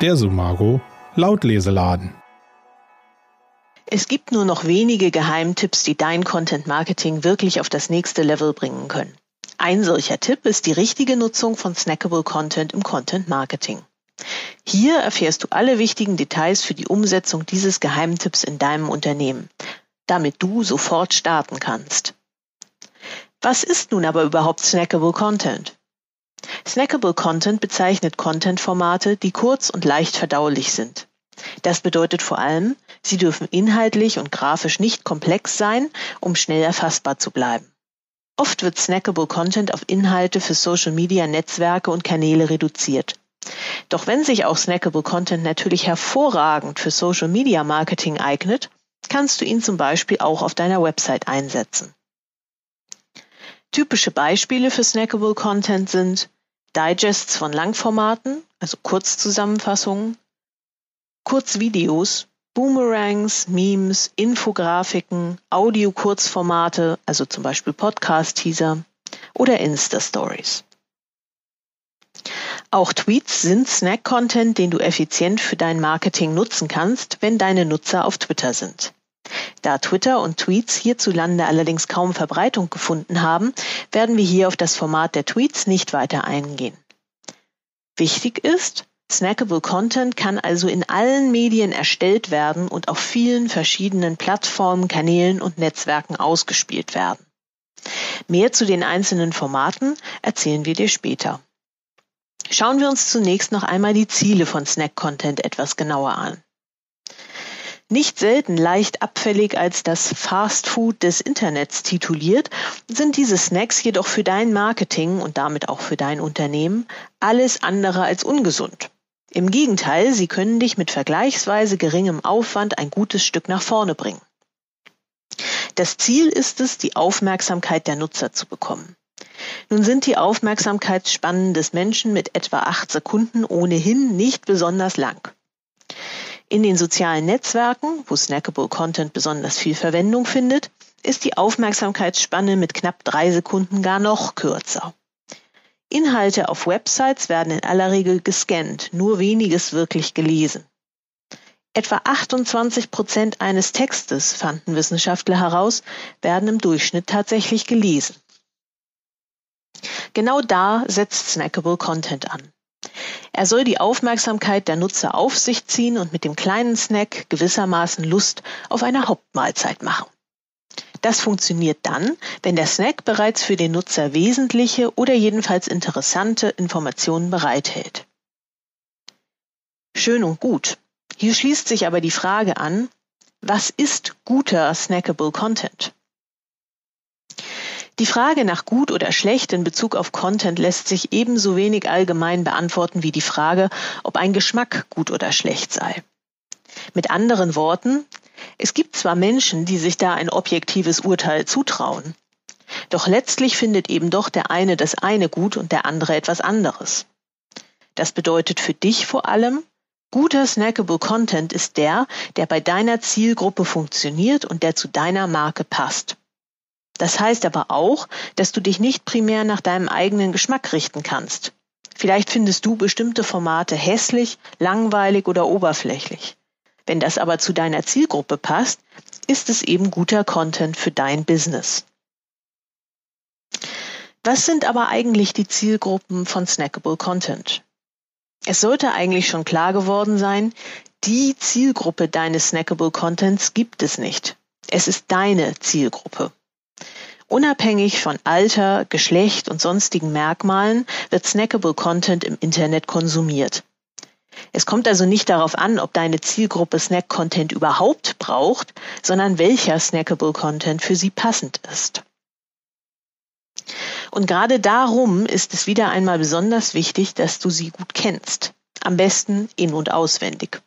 Der Sumago Lautleseladen. Es gibt nur noch wenige Geheimtipps, die dein Content Marketing wirklich auf das nächste Level bringen können. Ein solcher Tipp ist die richtige Nutzung von snackable Content im Content Marketing. Hier erfährst du alle wichtigen Details für die Umsetzung dieses Geheimtipps in deinem Unternehmen, damit du sofort starten kannst. Was ist nun aber überhaupt snackable Content? Snackable Content bezeichnet Content-Formate, die kurz und leicht verdaulich sind. Das bedeutet vor allem, sie dürfen inhaltlich und grafisch nicht komplex sein, um schnell erfassbar zu bleiben. Oft wird snackable Content auf Inhalte für Social Media Netzwerke und Kanäle reduziert. Doch wenn sich auch snackable Content natürlich hervorragend für Social Media Marketing eignet, kannst du ihn zum Beispiel auch auf deiner Website einsetzen. Typische Beispiele für snackable Content sind Digests von Langformaten, also Kurzzusammenfassungen, Kurzvideos, Boomerangs, Memes, Infografiken, Audio-Kurzformate, also zum Beispiel Podcast-Teaser oder Insta-Stories. Auch Tweets sind Snack-Content, den du effizient für dein Marketing nutzen kannst, wenn deine Nutzer auf Twitter sind. Da Twitter und Tweets hierzulande allerdings kaum Verbreitung gefunden haben, werden wir hier auf das Format der Tweets nicht weiter eingehen. Wichtig ist, Snackable Content kann also in allen Medien erstellt werden und auf vielen verschiedenen Plattformen, Kanälen und Netzwerken ausgespielt werden. Mehr zu den einzelnen Formaten erzählen wir dir später. Schauen wir uns zunächst noch einmal die Ziele von Snack Content etwas genauer an. Nicht selten leicht abfällig als das Fast Food des Internets tituliert, sind diese Snacks jedoch für dein Marketing und damit auch für dein Unternehmen alles andere als ungesund. Im Gegenteil, sie können dich mit vergleichsweise geringem Aufwand ein gutes Stück nach vorne bringen. Das Ziel ist es, die Aufmerksamkeit der Nutzer zu bekommen. Nun sind die Aufmerksamkeitsspannen des Menschen mit etwa acht Sekunden ohnehin nicht besonders lang. In den sozialen Netzwerken, wo Snackable Content besonders viel Verwendung findet, ist die Aufmerksamkeitsspanne mit knapp drei Sekunden gar noch kürzer. Inhalte auf Websites werden in aller Regel gescannt, nur weniges wirklich gelesen. Etwa 28 Prozent eines Textes, fanden Wissenschaftler heraus, werden im Durchschnitt tatsächlich gelesen. Genau da setzt Snackable Content an. Er soll die Aufmerksamkeit der Nutzer auf sich ziehen und mit dem kleinen Snack gewissermaßen Lust auf eine Hauptmahlzeit machen. Das funktioniert dann, wenn der Snack bereits für den Nutzer wesentliche oder jedenfalls interessante Informationen bereithält. Schön und gut. Hier schließt sich aber die Frage an, was ist guter snackable Content? Die Frage nach gut oder schlecht in Bezug auf Content lässt sich ebenso wenig allgemein beantworten wie die Frage, ob ein Geschmack gut oder schlecht sei. Mit anderen Worten, es gibt zwar Menschen, die sich da ein objektives Urteil zutrauen, doch letztlich findet eben doch der eine das eine gut und der andere etwas anderes. Das bedeutet für dich vor allem, guter snackable Content ist der, der bei deiner Zielgruppe funktioniert und der zu deiner Marke passt. Das heißt aber auch, dass du dich nicht primär nach deinem eigenen Geschmack richten kannst. Vielleicht findest du bestimmte Formate hässlich, langweilig oder oberflächlich. Wenn das aber zu deiner Zielgruppe passt, ist es eben guter Content für dein Business. Was sind aber eigentlich die Zielgruppen von Snackable Content? Es sollte eigentlich schon klar geworden sein, die Zielgruppe deines Snackable Contents gibt es nicht. Es ist deine Zielgruppe. Unabhängig von Alter, Geschlecht und sonstigen Merkmalen wird snackable Content im Internet konsumiert. Es kommt also nicht darauf an, ob deine Zielgruppe Snack-Content überhaupt braucht, sondern welcher snackable Content für sie passend ist. Und gerade darum ist es wieder einmal besonders wichtig, dass du sie gut kennst. Am besten in und auswendig.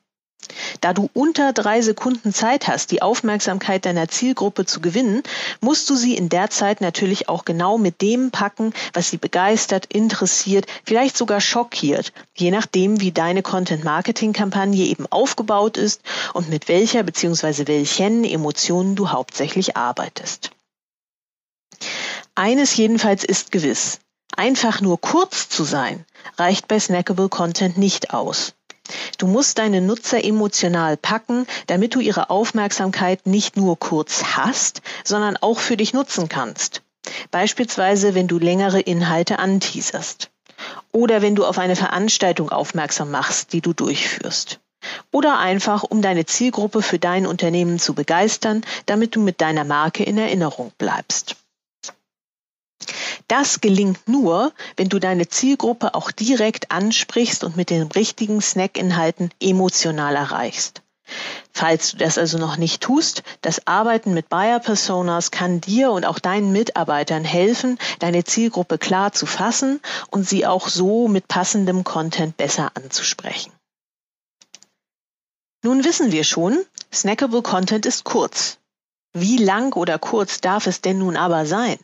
Da du unter drei Sekunden Zeit hast, die Aufmerksamkeit deiner Zielgruppe zu gewinnen, musst du sie in der Zeit natürlich auch genau mit dem packen, was sie begeistert, interessiert, vielleicht sogar schockiert, je nachdem, wie deine Content-Marketing-Kampagne eben aufgebaut ist und mit welcher bzw. welchen Emotionen du hauptsächlich arbeitest. Eines jedenfalls ist gewiss. Einfach nur kurz zu sein, reicht bei Snackable Content nicht aus. Du musst deine Nutzer emotional packen, damit du ihre Aufmerksamkeit nicht nur kurz hast, sondern auch für dich nutzen kannst. Beispielsweise, wenn du längere Inhalte anteaserst. Oder wenn du auf eine Veranstaltung aufmerksam machst, die du durchführst. Oder einfach, um deine Zielgruppe für dein Unternehmen zu begeistern, damit du mit deiner Marke in Erinnerung bleibst. Das gelingt nur, wenn du deine Zielgruppe auch direkt ansprichst und mit den richtigen Snackinhalten emotional erreichst. Falls du das also noch nicht tust, das Arbeiten mit Buyer Personas kann dir und auch deinen Mitarbeitern helfen, deine Zielgruppe klar zu fassen und sie auch so mit passendem Content besser anzusprechen. Nun wissen wir schon, snackable Content ist kurz. Wie lang oder kurz darf es denn nun aber sein?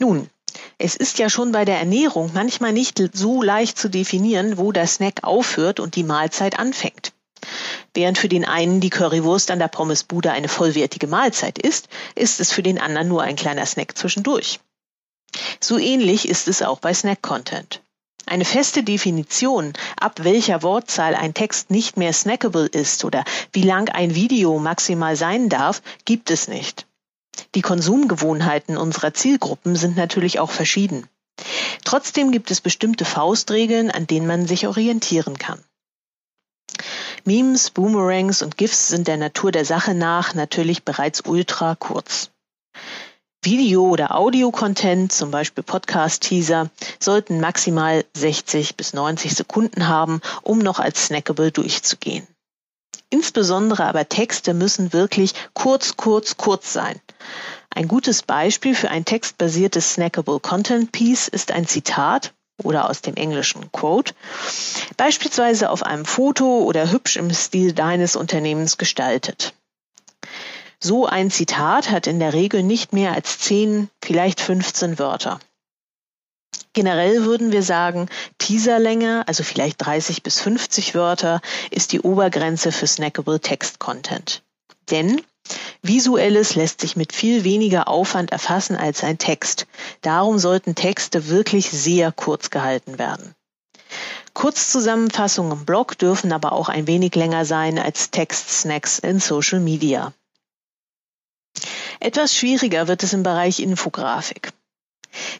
Nun, es ist ja schon bei der Ernährung manchmal nicht so leicht zu definieren, wo der Snack aufhört und die Mahlzeit anfängt. Während für den einen die Currywurst an der Pommesbude eine vollwertige Mahlzeit ist, ist es für den anderen nur ein kleiner Snack zwischendurch. So ähnlich ist es auch bei Snack-Content. Eine feste Definition, ab welcher Wortzahl ein Text nicht mehr snackable ist oder wie lang ein Video maximal sein darf, gibt es nicht. Die Konsumgewohnheiten unserer Zielgruppen sind natürlich auch verschieden. Trotzdem gibt es bestimmte Faustregeln, an denen man sich orientieren kann. Memes, Boomerangs und GIFs sind der Natur der Sache nach natürlich bereits ultra kurz. Video- oder Audio-Content, zum Beispiel Podcast-Teaser, sollten maximal 60 bis 90 Sekunden haben, um noch als snackable durchzugehen. Insbesondere aber Texte müssen wirklich kurz, kurz, kurz sein. Ein gutes Beispiel für ein textbasiertes Snackable Content Piece ist ein Zitat oder aus dem englischen Quote, beispielsweise auf einem Foto oder hübsch im Stil deines Unternehmens gestaltet. So ein Zitat hat in der Regel nicht mehr als 10, vielleicht 15 Wörter. Generell würden wir sagen, Teaserlänge, also vielleicht 30 bis 50 Wörter, ist die Obergrenze für snackable Text Content. Denn Visuelles lässt sich mit viel weniger Aufwand erfassen als ein Text. Darum sollten Texte wirklich sehr kurz gehalten werden. Kurzzusammenfassungen im Blog dürfen aber auch ein wenig länger sein als Textsnacks in Social Media. Etwas schwieriger wird es im Bereich Infografik.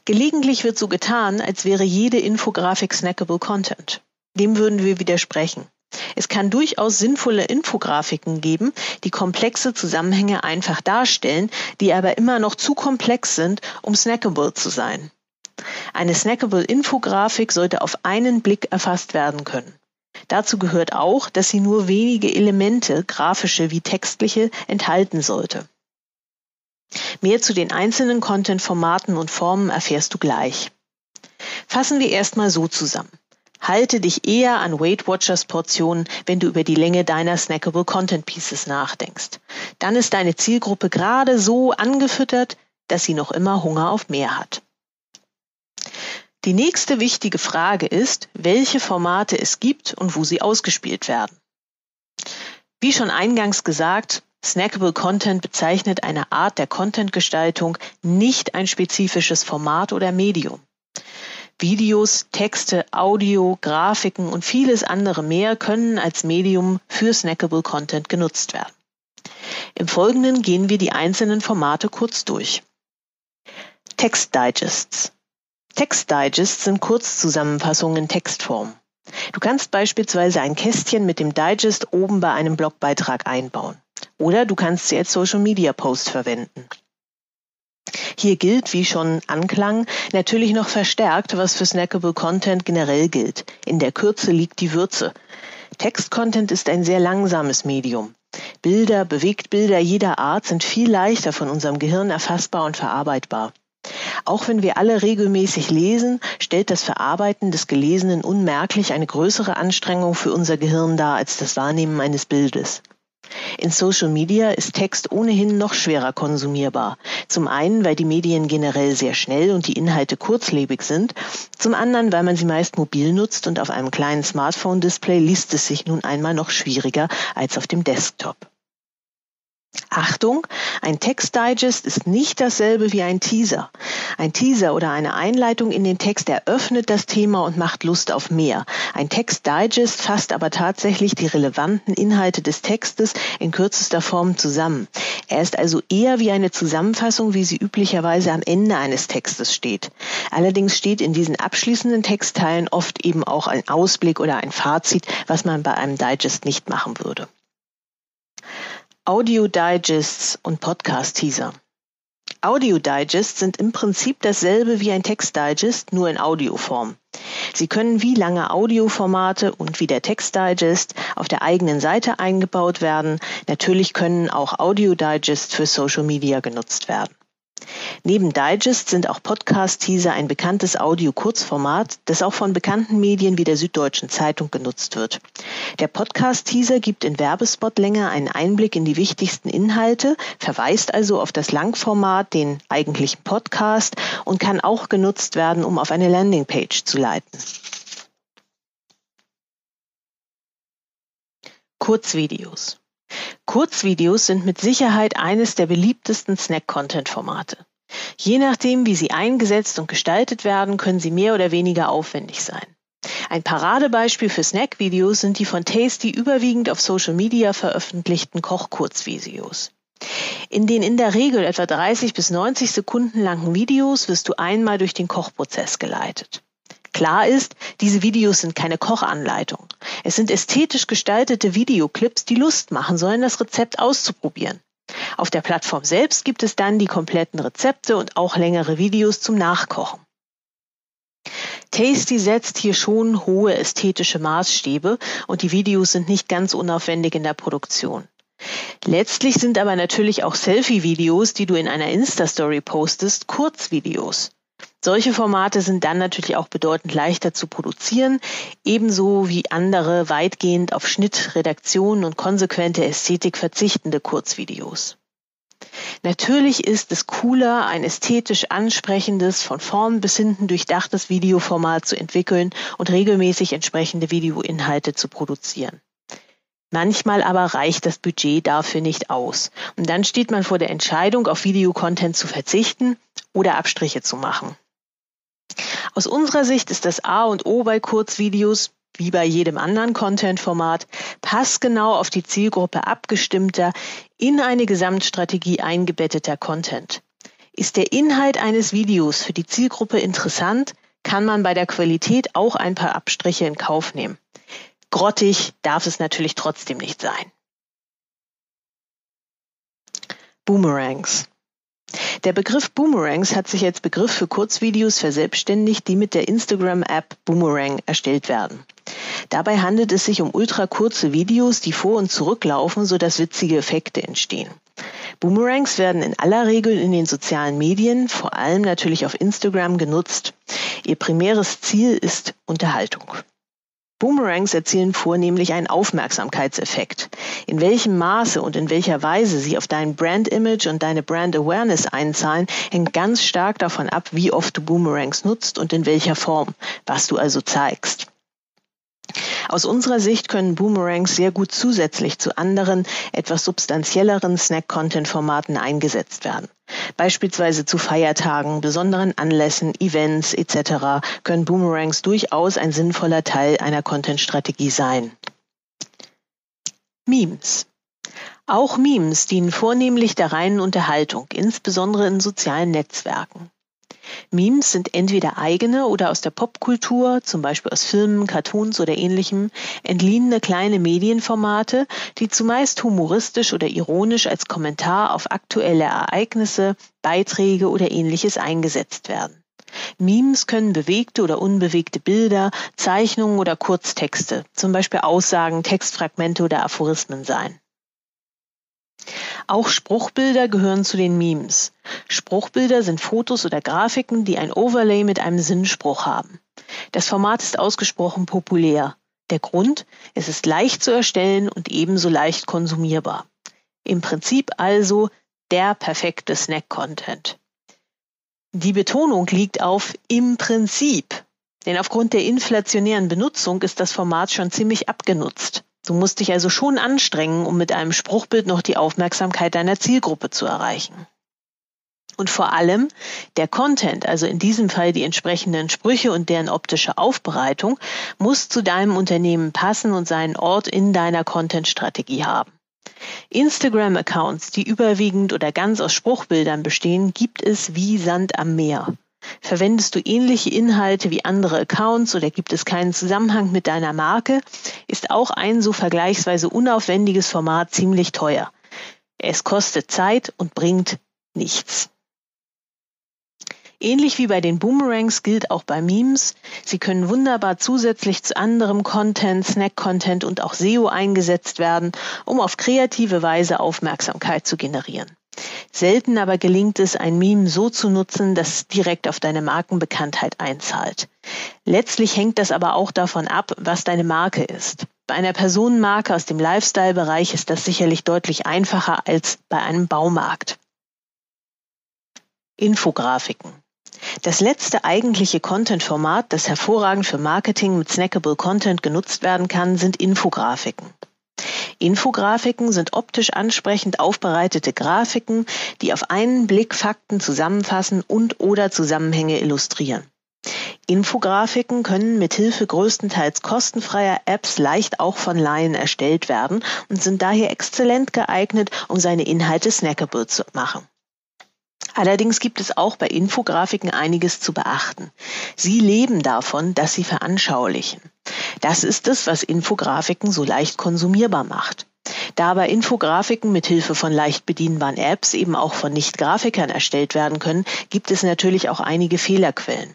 Gelegentlich wird so getan, als wäre jede Infografik snackable Content. Dem würden wir widersprechen. Es kann durchaus sinnvolle Infografiken geben, die komplexe Zusammenhänge einfach darstellen, die aber immer noch zu komplex sind, um snackable zu sein. Eine snackable Infografik sollte auf einen Blick erfasst werden können. Dazu gehört auch, dass sie nur wenige Elemente, grafische wie textliche, enthalten sollte. Mehr zu den einzelnen Content-Formaten und Formen erfährst du gleich. Fassen wir erstmal so zusammen. Halte dich eher an Weight Watchers Portionen, wenn du über die Länge deiner snackable Content Pieces nachdenkst. Dann ist deine Zielgruppe gerade so angefüttert, dass sie noch immer Hunger auf mehr hat. Die nächste wichtige Frage ist, welche Formate es gibt und wo sie ausgespielt werden. Wie schon eingangs gesagt, Snackable Content bezeichnet eine Art der Contentgestaltung, nicht ein spezifisches Format oder Medium. Videos, Texte, Audio, Grafiken und vieles andere mehr können als Medium für Snackable Content genutzt werden. Im Folgenden gehen wir die einzelnen Formate kurz durch. Textdigests. Textdigests sind Kurzzusammenfassungen in Textform. Du kannst beispielsweise ein Kästchen mit dem Digest oben bei einem Blogbeitrag einbauen. Oder du kannst sie als Social Media Post verwenden. Hier gilt, wie schon anklang, natürlich noch verstärkt, was für Snackable Content generell gilt. In der Kürze liegt die Würze. Text-Content ist ein sehr langsames Medium. Bilder, Bewegtbilder jeder Art sind viel leichter von unserem Gehirn erfassbar und verarbeitbar. Auch wenn wir alle regelmäßig lesen, stellt das Verarbeiten des Gelesenen unmerklich eine größere Anstrengung für unser Gehirn dar als das Wahrnehmen eines Bildes. In Social Media ist Text ohnehin noch schwerer konsumierbar. Zum einen, weil die Medien generell sehr schnell und die Inhalte kurzlebig sind. Zum anderen, weil man sie meist mobil nutzt und auf einem kleinen Smartphone-Display liest es sich nun einmal noch schwieriger als auf dem Desktop. Achtung, ein Textdigest ist nicht dasselbe wie ein Teaser. Ein Teaser oder eine Einleitung in den Text eröffnet das Thema und macht Lust auf mehr. Ein Textdigest fasst aber tatsächlich die relevanten Inhalte des Textes in kürzester Form zusammen. Er ist also eher wie eine Zusammenfassung, wie sie üblicherweise am Ende eines Textes steht. Allerdings steht in diesen abschließenden Textteilen oft eben auch ein Ausblick oder ein Fazit, was man bei einem Digest nicht machen würde. Audio-Digests und Podcast-Teaser. Audio-Digests sind im Prinzip dasselbe wie ein Text-Digest, nur in Audioform. Sie können wie lange Audioformate und wie der Text-Digest auf der eigenen Seite eingebaut werden. Natürlich können auch Audio-Digests für Social Media genutzt werden. Neben Digest sind auch Podcast-Teaser ein bekanntes Audio-Kurzformat, das auch von bekannten Medien wie der Süddeutschen Zeitung genutzt wird. Der Podcast-Teaser gibt in Werbespotlänge einen Einblick in die wichtigsten Inhalte, verweist also auf das Langformat, den eigentlichen Podcast und kann auch genutzt werden, um auf eine Landingpage zu leiten. Kurzvideos. Kurzvideos sind mit Sicherheit eines der beliebtesten Snack-Content-Formate. Je nachdem, wie sie eingesetzt und gestaltet werden, können sie mehr oder weniger aufwendig sein. Ein Paradebeispiel für Snack-Videos sind die von Tasty überwiegend auf Social Media veröffentlichten Koch-Kurzvideos. In den in der Regel etwa 30 bis 90 Sekunden langen Videos wirst du einmal durch den Kochprozess geleitet. Klar ist, diese Videos sind keine Kochanleitung. Es sind ästhetisch gestaltete Videoclips, die Lust machen sollen, das Rezept auszuprobieren. Auf der Plattform selbst gibt es dann die kompletten Rezepte und auch längere Videos zum Nachkochen. Tasty setzt hier schon hohe ästhetische Maßstäbe und die Videos sind nicht ganz unaufwendig in der Produktion. Letztlich sind aber natürlich auch Selfie-Videos, die du in einer Insta-Story postest, Kurzvideos. Solche Formate sind dann natürlich auch bedeutend leichter zu produzieren, ebenso wie andere weitgehend auf Schnitt, Redaktion und konsequente Ästhetik verzichtende Kurzvideos. Natürlich ist es cooler, ein ästhetisch ansprechendes, von vorn bis hinten durchdachtes Videoformat zu entwickeln und regelmäßig entsprechende Videoinhalte zu produzieren. Manchmal aber reicht das Budget dafür nicht aus. Und dann steht man vor der Entscheidung, auf Videocontent zu verzichten oder Abstriche zu machen. Aus unserer Sicht ist das A und O bei Kurzvideos, wie bei jedem anderen Content-Format, passgenau auf die Zielgruppe abgestimmter, in eine Gesamtstrategie eingebetteter Content. Ist der Inhalt eines Videos für die Zielgruppe interessant, kann man bei der Qualität auch ein paar Abstriche in Kauf nehmen. Grottig darf es natürlich trotzdem nicht sein. Boomerangs. Der Begriff Boomerangs hat sich als Begriff für Kurzvideos verselbstständigt, die mit der Instagram-App Boomerang erstellt werden. Dabei handelt es sich um ultrakurze Videos, die vor und zurücklaufen, sodass witzige Effekte entstehen. Boomerangs werden in aller Regel in den sozialen Medien, vor allem natürlich auf Instagram, genutzt. Ihr primäres Ziel ist Unterhaltung. Boomerangs erzielen vornehmlich einen Aufmerksamkeitseffekt. In welchem Maße und in welcher Weise sie auf dein Brand-Image und deine Brand-Awareness einzahlen, hängt ganz stark davon ab, wie oft du Boomerangs nutzt und in welcher Form, was du also zeigst. Aus unserer Sicht können Boomerangs sehr gut zusätzlich zu anderen, etwas substanzielleren Snack-Content-Formaten eingesetzt werden. Beispielsweise zu Feiertagen, besonderen Anlässen, Events etc. können Boomerangs durchaus ein sinnvoller Teil einer Content-Strategie sein. Memes. Auch Memes dienen vornehmlich der reinen Unterhaltung, insbesondere in sozialen Netzwerken. Memes sind entweder eigene oder aus der Popkultur, zum Beispiel aus Filmen, Cartoons oder ähnlichem, entliehene kleine Medienformate, die zumeist humoristisch oder ironisch als Kommentar auf aktuelle Ereignisse, Beiträge oder ähnliches eingesetzt werden. Memes können bewegte oder unbewegte Bilder, Zeichnungen oder Kurztexte, zum Beispiel Aussagen, Textfragmente oder Aphorismen sein. Auch Spruchbilder gehören zu den Memes. Spruchbilder sind Fotos oder Grafiken, die ein Overlay mit einem Sinnspruch haben. Das Format ist ausgesprochen populär. Der Grund, es ist leicht zu erstellen und ebenso leicht konsumierbar. Im Prinzip also der perfekte Snack-Content. Die Betonung liegt auf im Prinzip, denn aufgrund der inflationären Benutzung ist das Format schon ziemlich abgenutzt. Du musst dich also schon anstrengen, um mit einem Spruchbild noch die Aufmerksamkeit deiner Zielgruppe zu erreichen. Und vor allem der Content, also in diesem Fall die entsprechenden Sprüche und deren optische Aufbereitung, muss zu deinem Unternehmen passen und seinen Ort in deiner Content-Strategie haben. Instagram-Accounts, die überwiegend oder ganz aus Spruchbildern bestehen, gibt es wie Sand am Meer. Verwendest du ähnliche Inhalte wie andere Accounts oder gibt es keinen Zusammenhang mit deiner Marke, ist auch ein so vergleichsweise unaufwendiges Format ziemlich teuer. Es kostet Zeit und bringt nichts. Ähnlich wie bei den Boomerangs gilt auch bei Memes, sie können wunderbar zusätzlich zu anderem Content, Snack-Content und auch SEO eingesetzt werden, um auf kreative Weise Aufmerksamkeit zu generieren. Selten aber gelingt es, ein Meme so zu nutzen, dass es direkt auf deine Markenbekanntheit einzahlt. Letztlich hängt das aber auch davon ab, was deine Marke ist. Bei einer Personenmarke aus dem Lifestyle-Bereich ist das sicherlich deutlich einfacher als bei einem Baumarkt. Infografiken. Das letzte eigentliche Content-Format, das hervorragend für Marketing mit snackable Content genutzt werden kann, sind Infografiken. Infografiken sind optisch ansprechend aufbereitete Grafiken, die auf einen Blick Fakten zusammenfassen und oder Zusammenhänge illustrieren. Infografiken können mithilfe größtenteils kostenfreier Apps leicht auch von Laien erstellt werden und sind daher exzellent geeignet, um seine Inhalte snackable zu machen. Allerdings gibt es auch bei Infografiken einiges zu beachten. Sie leben davon, dass sie veranschaulichen. Das ist es, was Infografiken so leicht konsumierbar macht. Da aber Infografiken mit Hilfe von leicht bedienbaren Apps eben auch von Nicht-Grafikern erstellt werden können, gibt es natürlich auch einige Fehlerquellen.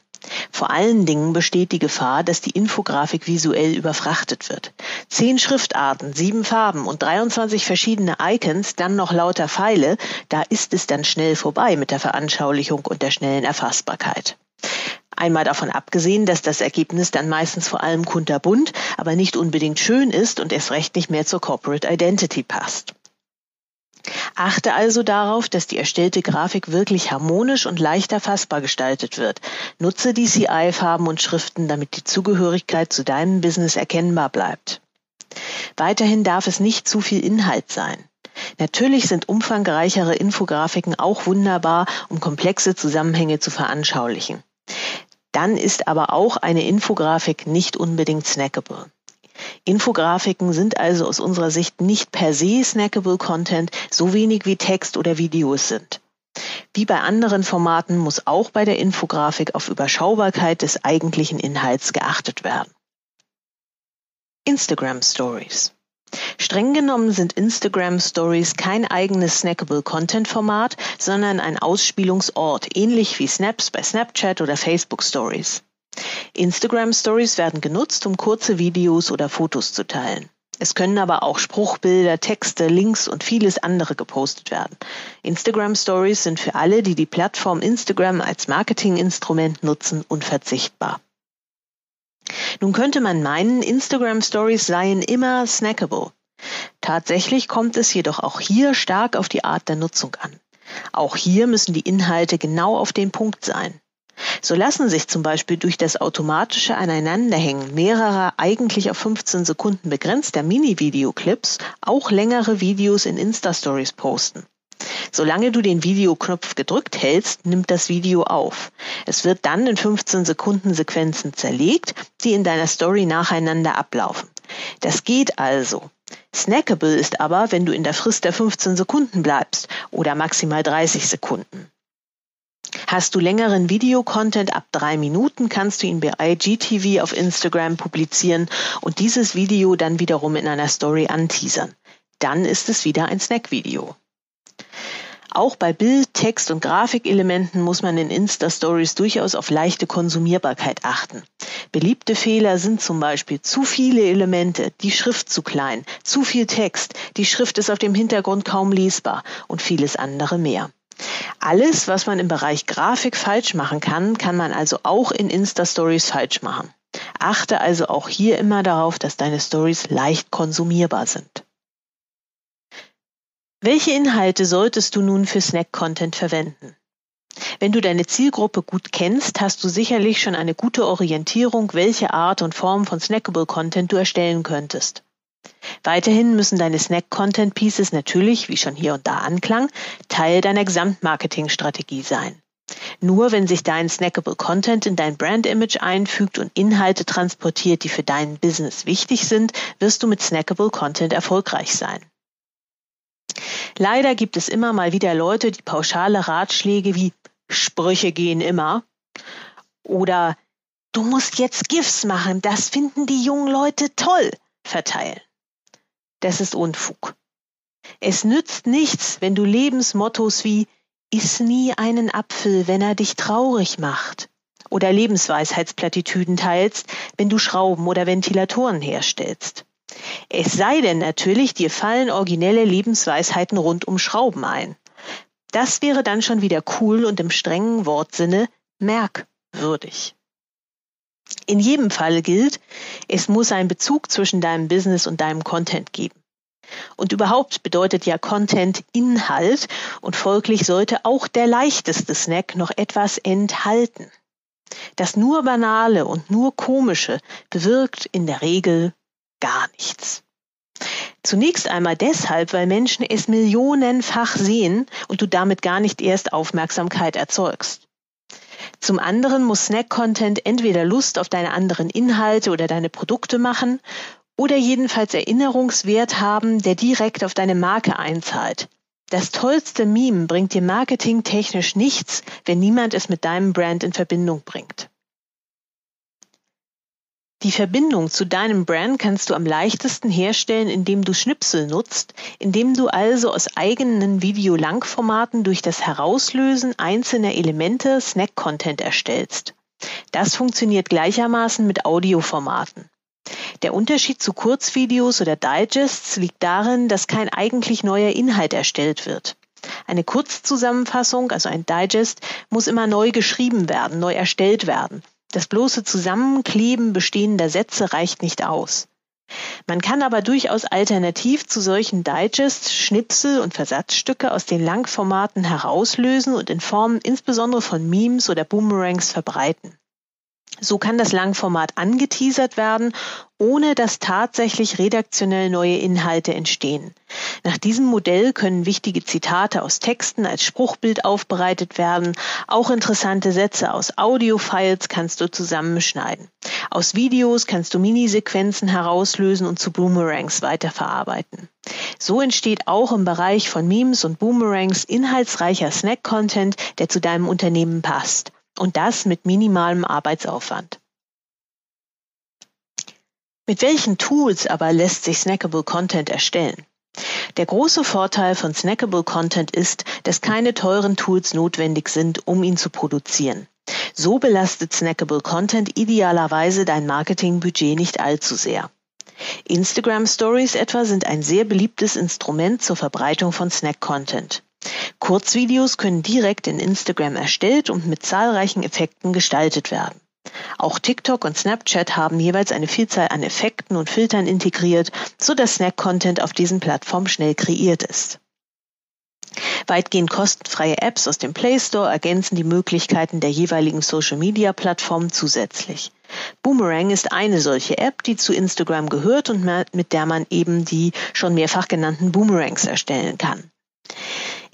Vor allen Dingen besteht die Gefahr, dass die Infografik visuell überfrachtet wird. Zehn Schriftarten, sieben Farben und 23 verschiedene Icons, dann noch lauter Pfeile, da ist es dann schnell vorbei mit der Veranschaulichung und der schnellen Erfassbarkeit. Einmal davon abgesehen, dass das Ergebnis dann meistens vor allem kunterbunt, aber nicht unbedingt schön ist und erst recht nicht mehr zur Corporate Identity passt. Achte also darauf, dass die erstellte Grafik wirklich harmonisch und leicht erfassbar gestaltet wird. Nutze DCI-Farben und Schriften, damit die Zugehörigkeit zu deinem Business erkennbar bleibt. Weiterhin darf es nicht zu viel Inhalt sein. Natürlich sind umfangreichere Infografiken auch wunderbar, um komplexe Zusammenhänge zu veranschaulichen. Dann ist aber auch eine Infografik nicht unbedingt snackable. Infografiken sind also aus unserer Sicht nicht per se snackable Content, so wenig wie Text oder Videos sind. Wie bei anderen Formaten muss auch bei der Infografik auf Überschaubarkeit des eigentlichen Inhalts geachtet werden. Instagram Stories. Streng genommen sind Instagram Stories kein eigenes snackable Content Format, sondern ein Ausspielungsort, ähnlich wie Snaps bei Snapchat oder Facebook Stories. Instagram Stories werden genutzt, um kurze Videos oder Fotos zu teilen. Es können aber auch Spruchbilder, Texte, Links und vieles andere gepostet werden. Instagram Stories sind für alle, die die Plattform Instagram als Marketinginstrument nutzen, unverzichtbar. Nun könnte man meinen, Instagram Stories seien immer snackable. Tatsächlich kommt es jedoch auch hier stark auf die Art der Nutzung an. Auch hier müssen die Inhalte genau auf den Punkt sein. So lassen sich zum Beispiel durch das automatische Aneinanderhängen mehrerer eigentlich auf 15 Sekunden begrenzter Mini-Videoclips auch längere Videos in Insta-Stories posten. Solange du den Videoknopf gedrückt hältst, nimmt das Video auf. Es wird dann in 15 Sekunden Sequenzen zerlegt, die in deiner Story nacheinander ablaufen. Das geht also. Snackable ist aber, wenn du in der Frist der 15 Sekunden bleibst oder maximal 30 Sekunden. Hast du längeren Videocontent ab drei Minuten, kannst du ihn bei IGTV auf Instagram publizieren und dieses Video dann wiederum in einer Story anteasern. Dann ist es wieder ein Snack-Video. Auch bei Bild, Text und Grafikelementen muss man in Insta-Stories durchaus auf leichte Konsumierbarkeit achten. Beliebte Fehler sind zum Beispiel zu viele Elemente, die Schrift zu klein, zu viel Text, die Schrift ist auf dem Hintergrund kaum lesbar und vieles andere mehr. Alles, was man im Bereich Grafik falsch machen kann, kann man also auch in Insta-Stories falsch machen. Achte also auch hier immer darauf, dass deine Stories leicht konsumierbar sind. Welche Inhalte solltest du nun für Snack-Content verwenden? Wenn du deine Zielgruppe gut kennst, hast du sicherlich schon eine gute Orientierung, welche Art und Form von snackable Content du erstellen könntest. Weiterhin müssen deine Snack-Content-Pieces natürlich, wie schon hier und da anklang, Teil deiner Gesamtmarketingstrategie sein. Nur wenn sich dein snackable Content in dein Brand-Image einfügt und Inhalte transportiert, die für dein Business wichtig sind, wirst du mit snackable Content erfolgreich sein. Leider gibt es immer mal wieder Leute, die pauschale Ratschläge wie Sprüche gehen immer oder du musst jetzt GIFs machen, das finden die jungen Leute toll verteilen. Das ist Unfug. Es nützt nichts, wenn du Lebensmottos wie Iss nie einen Apfel, wenn er dich traurig macht oder Lebensweisheitsplattitüden teilst, wenn du Schrauben oder Ventilatoren herstellst. Es sei denn natürlich, dir fallen originelle Lebensweisheiten rund um Schrauben ein. Das wäre dann schon wieder cool und im strengen Wortsinne merkwürdig. In jedem Fall gilt, es muss einen Bezug zwischen deinem Business und deinem Content geben. Und überhaupt bedeutet ja Content Inhalt und folglich sollte auch der leichteste Snack noch etwas enthalten. Das nur Banale und nur Komische bewirkt in der Regel gar nichts. Zunächst einmal deshalb, weil Menschen es millionenfach sehen und du damit gar nicht erst Aufmerksamkeit erzeugst. Zum anderen muss Snack-Content entweder Lust auf deine anderen Inhalte oder deine Produkte machen oder jedenfalls Erinnerungswert haben, der direkt auf deine Marke einzahlt. Das tollste Meme bringt dir marketingtechnisch nichts, wenn niemand es mit deinem Brand in Verbindung bringt. Die Verbindung zu deinem Brand kannst du am leichtesten herstellen, indem du Schnipsel nutzt, indem du also aus eigenen Videolangformaten durch das Herauslösen einzelner Elemente Snack-Content erstellst. Das funktioniert gleichermaßen mit Audioformaten. Der Unterschied zu Kurzvideos oder Digests liegt darin, dass kein eigentlich neuer Inhalt erstellt wird. Eine Kurzzusammenfassung, also ein Digest, muss immer neu geschrieben werden, neu erstellt werden. Das bloße Zusammenkleben bestehender Sätze reicht nicht aus. Man kann aber durchaus alternativ zu solchen Digests Schnipsel und Versatzstücke aus den Langformaten herauslösen und in Form insbesondere von Memes oder Boomerangs verbreiten. So kann das Langformat angeteasert werden, ohne dass tatsächlich redaktionell neue Inhalte entstehen. Nach diesem Modell können wichtige Zitate aus Texten als Spruchbild aufbereitet werden. Auch interessante Sätze aus Audiofiles kannst du zusammenschneiden. Aus Videos kannst du Minisequenzen herauslösen und zu Boomerangs weiterverarbeiten. So entsteht auch im Bereich von Memes und Boomerangs inhaltsreicher Snack-Content, der zu deinem Unternehmen passt. Und das mit minimalem Arbeitsaufwand. Mit welchen Tools aber lässt sich Snackable Content erstellen? Der große Vorteil von Snackable Content ist, dass keine teuren Tools notwendig sind, um ihn zu produzieren. So belastet Snackable Content idealerweise dein Marketingbudget nicht allzu sehr. Instagram Stories etwa sind ein sehr beliebtes Instrument zur Verbreitung von Snack Content. Kurzvideos können direkt in Instagram erstellt und mit zahlreichen Effekten gestaltet werden. Auch TikTok und Snapchat haben jeweils eine Vielzahl an Effekten und Filtern integriert, so dass Snack-Content auf diesen Plattformen schnell kreiert ist. Weitgehend kostenfreie Apps aus dem Play Store ergänzen die Möglichkeiten der jeweiligen Social-Media-Plattformen zusätzlich. Boomerang ist eine solche App, die zu Instagram gehört und mit der man eben die schon mehrfach genannten Boomerangs erstellen kann.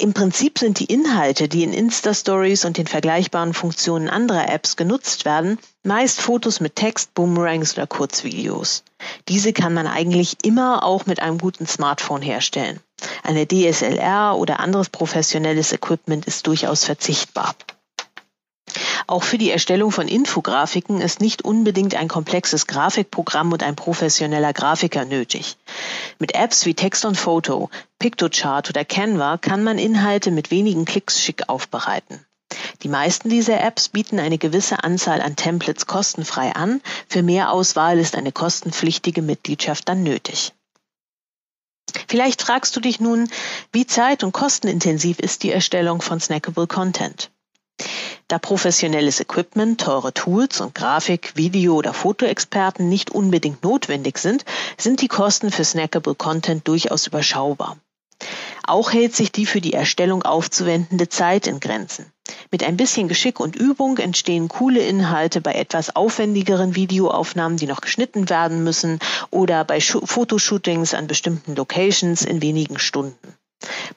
Im Prinzip sind die Inhalte, die in Insta-Stories und den vergleichbaren Funktionen anderer Apps genutzt werden, meist Fotos mit Text, Boomerangs oder Kurzvideos. Diese kann man eigentlich immer auch mit einem guten Smartphone herstellen. Eine DSLR oder anderes professionelles Equipment ist durchaus verzichtbar. Auch für die Erstellung von Infografiken ist nicht unbedingt ein komplexes Grafikprogramm und ein professioneller Grafiker nötig. Mit Apps wie Text und Photo, Pictochart oder Canva kann man Inhalte mit wenigen Klicks schick aufbereiten. Die meisten dieser Apps bieten eine gewisse Anzahl an Templates kostenfrei an. Für mehr Auswahl ist eine kostenpflichtige Mitgliedschaft dann nötig. Vielleicht fragst du dich nun, wie zeit- und kostenintensiv ist die Erstellung von snackable Content? Da professionelles Equipment, teure Tools und Grafik-, Video- oder Fotoexperten nicht unbedingt notwendig sind, sind die Kosten für snackable Content durchaus überschaubar. Auch hält sich die für die Erstellung aufzuwendende Zeit in Grenzen. Mit ein bisschen Geschick und Übung entstehen coole Inhalte bei etwas aufwendigeren Videoaufnahmen, die noch geschnitten werden müssen oder bei Fotoshootings an bestimmten Locations in wenigen Stunden.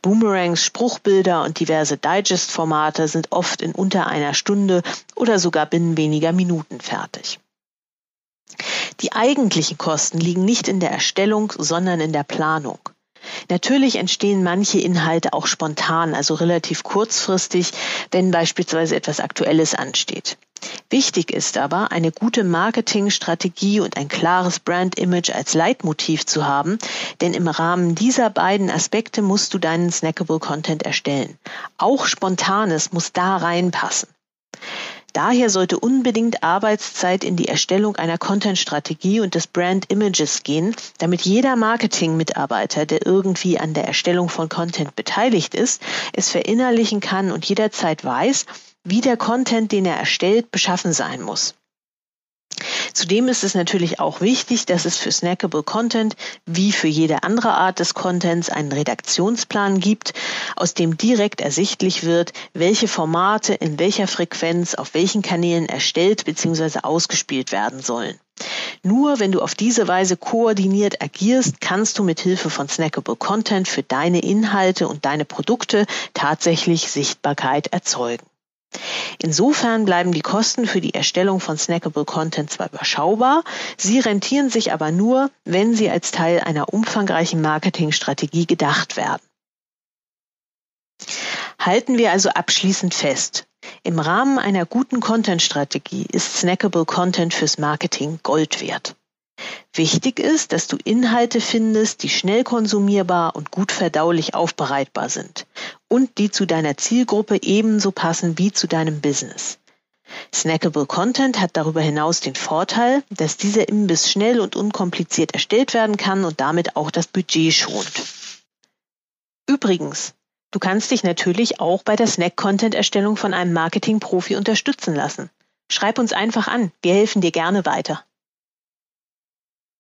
Boomerangs, Spruchbilder und diverse Digest-Formate sind oft in unter einer Stunde oder sogar binnen weniger Minuten fertig. Die eigentlichen Kosten liegen nicht in der Erstellung, sondern in der Planung. Natürlich entstehen manche Inhalte auch spontan, also relativ kurzfristig, wenn beispielsweise etwas Aktuelles ansteht. Wichtig ist aber, eine gute Marketingstrategie und ein klares Brand-Image als Leitmotiv zu haben, denn im Rahmen dieser beiden Aspekte musst du deinen snackable Content erstellen. Auch Spontanes muss da reinpassen. Daher sollte unbedingt Arbeitszeit in die Erstellung einer Content-Strategie und des Brand-Images gehen, damit jeder Marketing-Mitarbeiter, der irgendwie an der Erstellung von Content beteiligt ist, es verinnerlichen kann und jederzeit weiß, wie der Content, den er erstellt, beschaffen sein muss. Zudem ist es natürlich auch wichtig, dass es für Snackable Content wie für jede andere Art des Contents einen Redaktionsplan gibt, aus dem direkt ersichtlich wird, welche Formate in welcher Frequenz auf welchen Kanälen erstellt bzw. ausgespielt werden sollen. Nur wenn du auf diese Weise koordiniert agierst, kannst du mit Hilfe von Snackable Content für deine Inhalte und deine Produkte tatsächlich Sichtbarkeit erzeugen. Insofern bleiben die Kosten für die Erstellung von snackable Content zwar überschaubar, sie rentieren sich aber nur, wenn sie als Teil einer umfangreichen Marketingstrategie gedacht werden. Halten wir also abschließend fest. Im Rahmen einer guten Content-Strategie ist snackable Content fürs Marketing Gold wert. Wichtig ist, dass du Inhalte findest, die schnell konsumierbar und gut verdaulich aufbereitbar sind und die zu deiner Zielgruppe ebenso passen wie zu deinem Business. Snackable Content hat darüber hinaus den Vorteil, dass dieser Imbiss schnell und unkompliziert erstellt werden kann und damit auch das Budget schont. Übrigens, du kannst dich natürlich auch bei der Snack-Content-Erstellung von einem Marketing-Profi unterstützen lassen. Schreib uns einfach an, wir helfen dir gerne weiter.